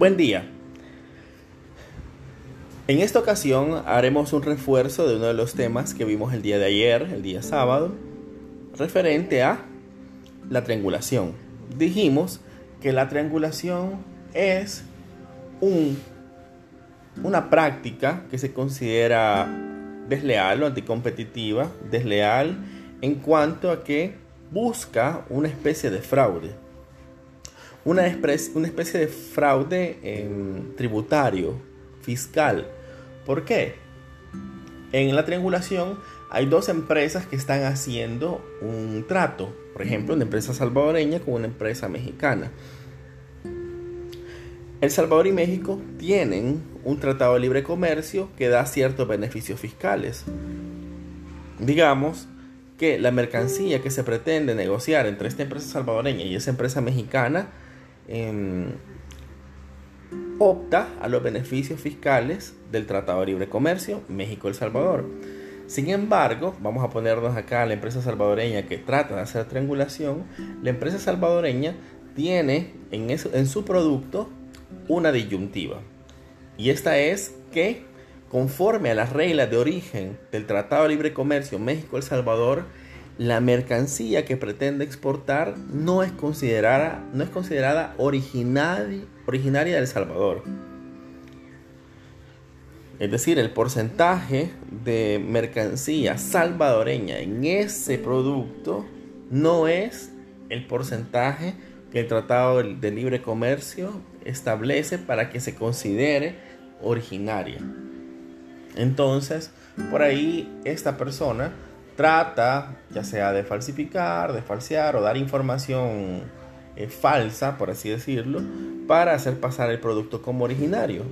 Buen día. En esta ocasión haremos un refuerzo de uno de los temas que vimos el día de ayer, el día sábado, referente a la triangulación. Dijimos que la triangulación es un, una práctica que se considera desleal o anticompetitiva, desleal en cuanto a que busca una especie de fraude una, especie de fraude tributario, fiscal. ¿Por qué? En la triangulación hay dos empresas que están haciendo un trato. Por ejemplo, una empresa salvadoreña con una empresa mexicana. El Salvador y México tienen un tratado de libre comercio que da ciertos beneficios fiscales. Digamos que la mercancía que se pretende negociar entre esta empresa salvadoreña y esa empresa mexicana Em, opta a los beneficios fiscales del Tratado de Libre Comercio México-El Salvador. Sin embargo, vamos a ponernos acá a la empresa salvadoreña que trata de hacer triangulación. La empresa salvadoreña tiene en, en su producto una disyuntiva. Y esta es que, conforme a las reglas de origen del Tratado de Libre Comercio México-El Salvador, la mercancía que pretende exportar no es considerada, no es considerada originaria, originaria de El Salvador. Es decir, el porcentaje de mercancía salvadoreña en ese producto no es el porcentaje que el Tratado de Libre Comercio establece para que se considere originaria. Entonces, por ahí esta persona trata ya sea de falsificar, de falsear o dar información eh, falsa, por así decirlo, para hacer pasar el producto como originario.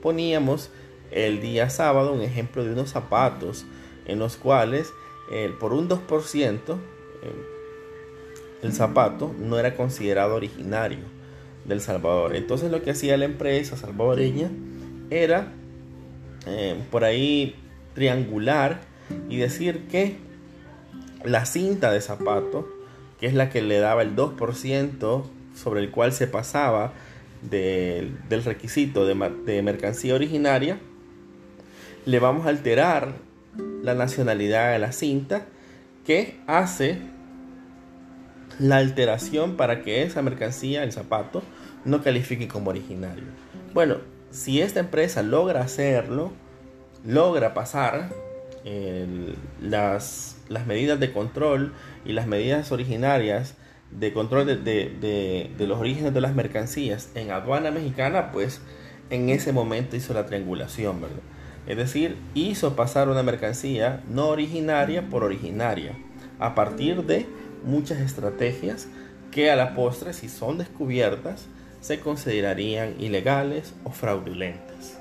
Poníamos el día sábado un ejemplo de unos zapatos en los cuales por un 2% el zapato no era considerado originario del Salvador. Entonces lo que hacía la empresa salvadoreña era eh, por ahí triangular y decir que la cinta de zapato, que es la que le daba el 2% sobre el cual se pasaba del requisito de, de mercancía originaria, le vamos a alterar la nacionalidad de la cinta que hace la alteración para que esa mercancía, el zapato, no califique como originario. Bueno, si esta empresa logra hacerlo, logra pasar las, las medidas de control y las medidas originarias de control de, los orígenes de las mercancías en aduana mexicana, pues en ese momento hizo la triangulación, ¿verdad? Es decir, hizo pasar una mercancía no originaria por originaria, a partir de muchas estrategias que a la postre, si son descubiertas, se considerarían ilegales o fraudulentas.